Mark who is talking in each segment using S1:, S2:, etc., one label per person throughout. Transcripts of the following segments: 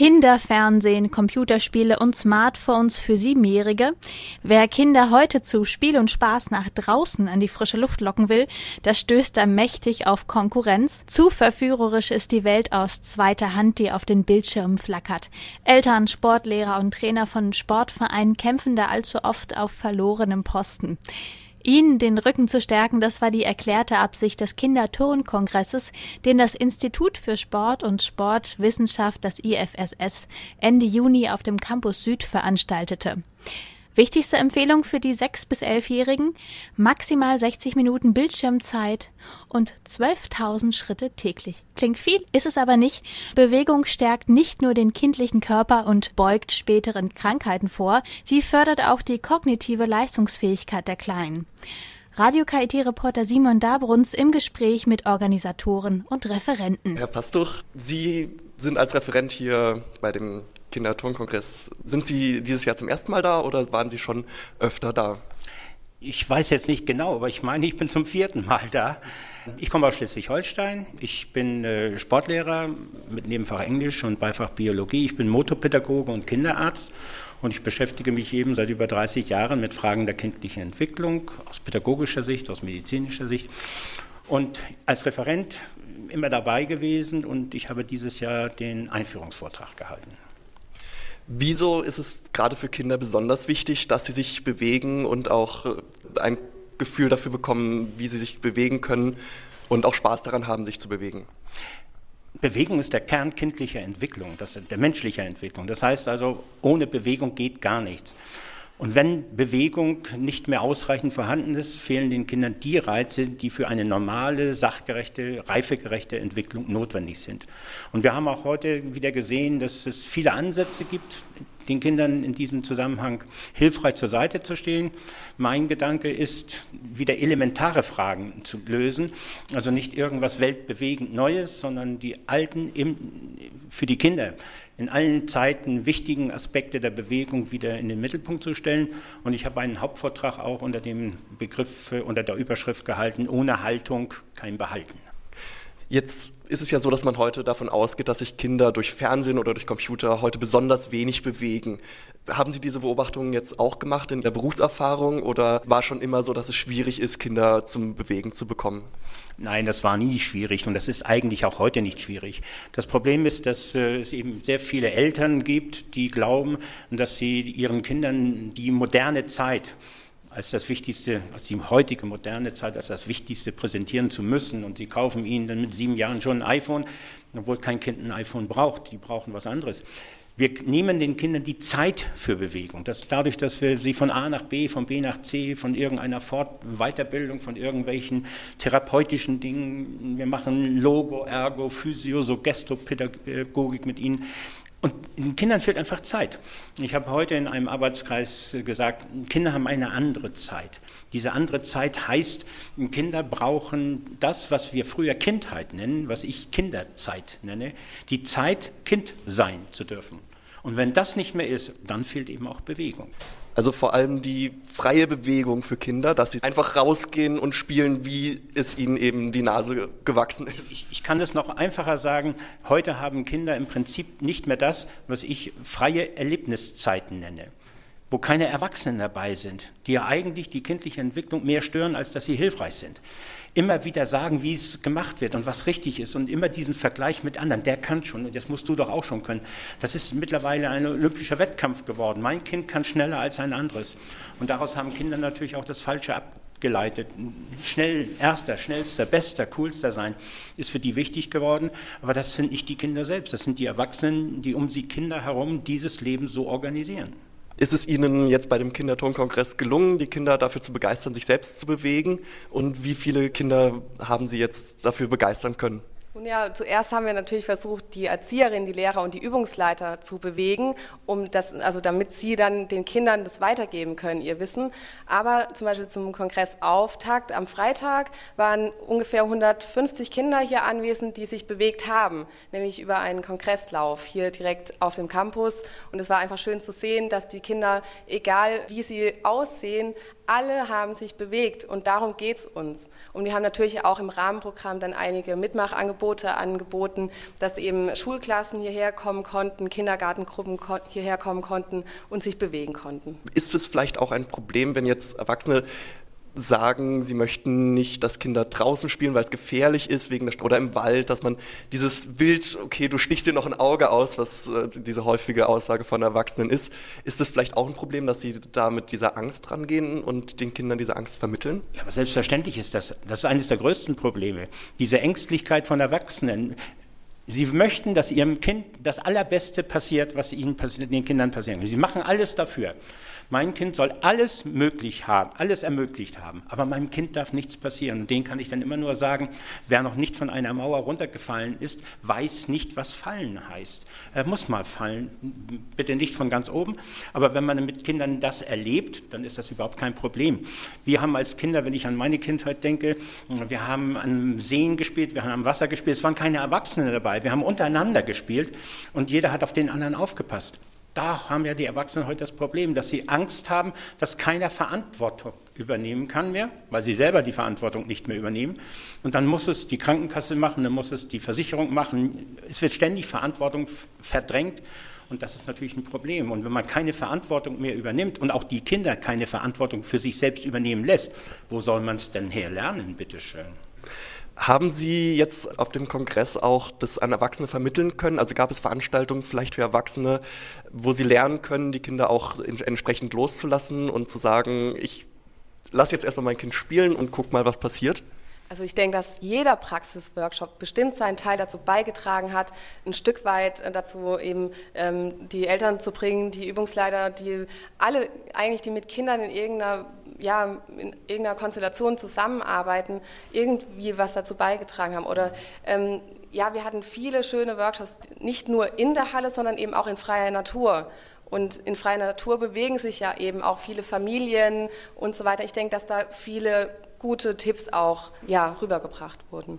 S1: Kinderfernsehen, Computerspiele und Smartphones für Siebenjährige. Wer Kinder heute zu Spiel und Spaß nach draußen an die frische Luft locken will, der stößt da mächtig auf Konkurrenz. Zu verführerisch ist die Welt aus zweiter Hand, die auf den Bildschirmen flackert. Eltern, Sportlehrer und Trainer von Sportvereinen kämpfen da allzu oft auf verlorenem Posten. Ihnen den Rücken zu stärken, das war die erklärte Absicht des Kinderturnkongresses, den das Institut für Sport und Sportwissenschaft, das IFSS, Ende Juni auf dem Campus Süd veranstaltete. Wichtigste Empfehlung für die 6- bis 11-Jährigen? Maximal 60 Minuten Bildschirmzeit und 12.000 Schritte täglich. Klingt viel, ist es aber nicht. Bewegung stärkt nicht nur den kindlichen Körper und beugt späteren Krankheiten vor, sie fördert auch die kognitive Leistungsfähigkeit der Kleinen. Radio KIT-Reporter Simon Dabruns im Gespräch mit Organisatoren und Referenten.
S2: Herr Pastuch, Sie sind als Referent hier bei dem Kinderturnkongress. Sind Sie dieses Jahr zum ersten Mal da oder waren Sie schon öfter da?
S3: Ich weiß jetzt nicht genau, aber ich meine, ich bin zum vierten Mal da. Ich komme aus Schleswig-Holstein. Ich bin äh, Sportlehrer mit Nebenfach Englisch und Beifach Biologie. Ich bin Motopädagoge und Kinderarzt und ich beschäftige mich eben seit über 30 Jahren mit Fragen der kindlichen Entwicklung aus pädagogischer Sicht, aus medizinischer Sicht. Und als Referent immer dabei gewesen und ich habe dieses Jahr den Einführungsvortrag gehalten.
S2: Wieso ist es gerade für Kinder besonders wichtig, dass sie sich bewegen und auch äh, ein Gefühl dafür bekommen, wie sie sich bewegen können und auch Spaß daran haben, sich zu bewegen?
S3: Bewegung ist der Kern kindlicher Entwicklung, das, der menschlicher Entwicklung. Das heißt also, ohne Bewegung geht gar nichts. Und wenn Bewegung nicht mehr ausreichend vorhanden ist, fehlen den Kindern die Reize, die für eine normale, sachgerechte, reifegerechte Entwicklung notwendig sind. Und wir haben auch heute wieder gesehen, dass es viele Ansätze gibt, den Kindern in diesem Zusammenhang hilfreich zur Seite zu stehen. Mein Gedanke ist, wieder elementare Fragen zu lösen, also nicht irgendwas weltbewegend Neues, sondern die alten, für die Kinder in allen Zeiten wichtigen Aspekte der Bewegung wieder in den Mittelpunkt zu stellen. Und ich habe einen Hauptvortrag auch unter dem Begriff, unter der Überschrift gehalten, ohne Haltung kein Behalten.
S2: Jetzt ist es ja so, dass man heute davon ausgeht, dass sich Kinder durch Fernsehen oder durch Computer heute besonders wenig bewegen. Haben Sie diese Beobachtungen jetzt auch gemacht in der Berufserfahrung oder war schon immer so, dass es schwierig ist, Kinder zum Bewegen zu bekommen?
S3: Nein, das war nie schwierig und das ist eigentlich auch heute nicht schwierig. Das Problem ist, dass äh, es eben sehr viele Eltern gibt, die glauben, dass sie ihren Kindern die moderne Zeit als das Wichtigste, als die heutige moderne Zeit, als das Wichtigste präsentieren zu müssen. Und sie kaufen ihnen dann mit sieben Jahren schon ein iPhone, obwohl kein Kind ein iPhone braucht. Die brauchen was anderes. Wir nehmen den Kindern die Zeit für Bewegung. Das, dadurch, dass wir sie von A nach B, von B nach C, von irgendeiner Fort Weiterbildung, von irgendwelchen therapeutischen Dingen, wir machen Logo, Ergo, Physio, so Gestopädagogik mit ihnen. Und den Kindern fehlt einfach Zeit. Ich habe heute in einem Arbeitskreis gesagt, Kinder haben eine andere Zeit. Diese andere Zeit heißt, Kinder brauchen das, was wir früher Kindheit nennen, was ich Kinderzeit nenne, die Zeit, Kind sein zu dürfen. Und wenn das nicht mehr ist, dann fehlt eben auch Bewegung.
S2: Also vor allem die freie Bewegung für Kinder, dass sie einfach rausgehen und spielen, wie es ihnen eben die Nase gewachsen ist.
S3: Ich, kann es noch einfacher sagen. Heute haben Kinder im Prinzip nicht mehr das, was ich freie Erlebniszeiten nenne wo keine Erwachsenen dabei sind, die ja eigentlich die kindliche Entwicklung mehr stören, als dass sie hilfreich sind immer wieder sagen, wie es gemacht wird und was richtig ist und immer diesen Vergleich mit anderen, der kann schon und das musst du doch auch schon können. Das ist mittlerweile ein olympischer Wettkampf geworden. Mein Kind kann schneller als ein anderes. Und daraus haben Kinder natürlich auch das Falsche abgeleitet. Schnell, erster, schnellster, bester, coolster sein, ist für die wichtig geworden. Aber das sind nicht die Kinder selbst, das sind die Erwachsenen, die um sie Kinder herum dieses Leben so organisieren.
S2: Ist es Ihnen jetzt bei dem Kindertonkongress gelungen, die Kinder dafür zu begeistern, sich selbst zu bewegen? Und wie viele Kinder haben Sie jetzt dafür begeistern können?
S4: Nun ja, zuerst haben wir natürlich versucht, die Erzieherinnen, die Lehrer und die Übungsleiter zu bewegen, um das, also damit sie dann den Kindern das weitergeben können, ihr Wissen. Aber zum Beispiel zum Kongressauftakt am Freitag waren ungefähr 150 Kinder hier anwesend, die sich bewegt haben, nämlich über einen Kongresslauf hier direkt auf dem Campus. Und es war einfach schön zu sehen, dass die Kinder, egal wie sie aussehen, alle haben sich bewegt und darum geht es uns. Und wir haben natürlich auch im Rahmenprogramm dann einige Mitmachangebote angeboten, dass eben Schulklassen hierher kommen konnten, Kindergartengruppen hierher kommen konnten und sich bewegen konnten.
S2: Ist es vielleicht auch ein Problem, wenn jetzt Erwachsene sagen, sie möchten nicht, dass Kinder draußen spielen, weil es gefährlich ist, wegen der oder im Wald, dass man dieses Wild, okay, du stichst dir noch ein Auge aus, was äh, diese häufige Aussage von Erwachsenen ist. Ist das vielleicht auch ein Problem, dass sie da mit dieser Angst rangehen und den Kindern diese Angst vermitteln?
S3: Ja, aber selbstverständlich ist das, das ist eines der größten Probleme. Diese Ängstlichkeit von Erwachsenen. Sie möchten, dass Ihrem Kind das Allerbeste passiert, was Ihnen den Kindern passieren kann. Sie machen alles dafür. Mein Kind soll alles möglich haben, alles ermöglicht haben, aber meinem Kind darf nichts passieren. Und denen kann ich dann immer nur sagen, wer noch nicht von einer Mauer runtergefallen ist, weiß nicht, was fallen heißt. Er muss mal fallen, bitte nicht von ganz oben, aber wenn man mit Kindern das erlebt, dann ist das überhaupt kein Problem. Wir haben als Kinder, wenn ich an meine Kindheit denke, wir haben an Seen gespielt, wir haben am Wasser gespielt, es waren keine Erwachsenen dabei, wir haben untereinander gespielt und jeder hat auf den anderen aufgepasst da haben ja die Erwachsenen heute das Problem, dass sie Angst haben, dass keiner Verantwortung übernehmen kann mehr, weil sie selber die Verantwortung nicht mehr übernehmen. Und dann muss es die Krankenkasse machen, dann muss es die Versicherung machen. Es wird ständig Verantwortung verdrängt. Und das ist natürlich ein Problem. Und wenn man keine Verantwortung mehr übernimmt und auch die Kinder keine Verantwortung für sich selbst übernehmen lässt, wo soll man es denn her lernen, bitteschön?
S2: Haben Sie jetzt auf dem Kongress auch das an Erwachsene vermitteln können? Also gab es Veranstaltungen vielleicht für Erwachsene, wo Sie lernen können, die Kinder auch entsprechend loszulassen und zu sagen, ich lasse jetzt erstmal mein Kind spielen und guck mal, was passiert?
S4: Also ich denke, dass jeder Praxisworkshop bestimmt seinen Teil dazu beigetragen hat, ein Stück weit dazu eben ähm, die Eltern zu bringen, die Übungsleiter, die alle eigentlich, die mit Kindern in irgendeiner, ja, in irgendeiner Konstellation zusammenarbeiten, irgendwie was dazu beigetragen haben. Oder ähm, ja, wir hatten viele schöne Workshops, nicht nur in der Halle, sondern eben auch in freier Natur. Und in freier Natur bewegen sich ja eben auch viele Familien und so weiter. Ich denke, dass da viele gute Tipps auch ja, rübergebracht wurden.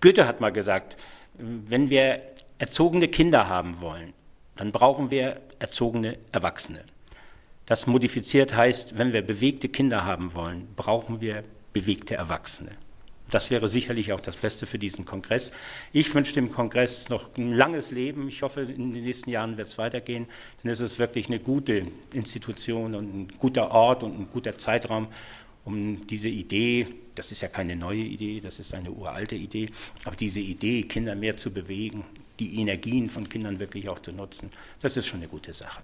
S3: Goethe hat mal gesagt, wenn wir erzogene Kinder haben wollen, dann brauchen wir erzogene Erwachsene. Das modifiziert heißt, wenn wir bewegte Kinder haben wollen, brauchen wir bewegte Erwachsene. Das wäre sicherlich auch das Beste für diesen Kongress. Ich wünsche dem Kongress noch ein langes Leben. Ich hoffe, in den nächsten Jahren wird es weitergehen, denn es ist wirklich eine gute Institution und ein guter Ort und ein guter Zeitraum, um diese Idee, das ist ja keine neue Idee, das ist eine uralte Idee, aber diese Idee, Kinder mehr zu bewegen, die Energien von Kindern wirklich auch zu nutzen, das ist schon eine gute Sache.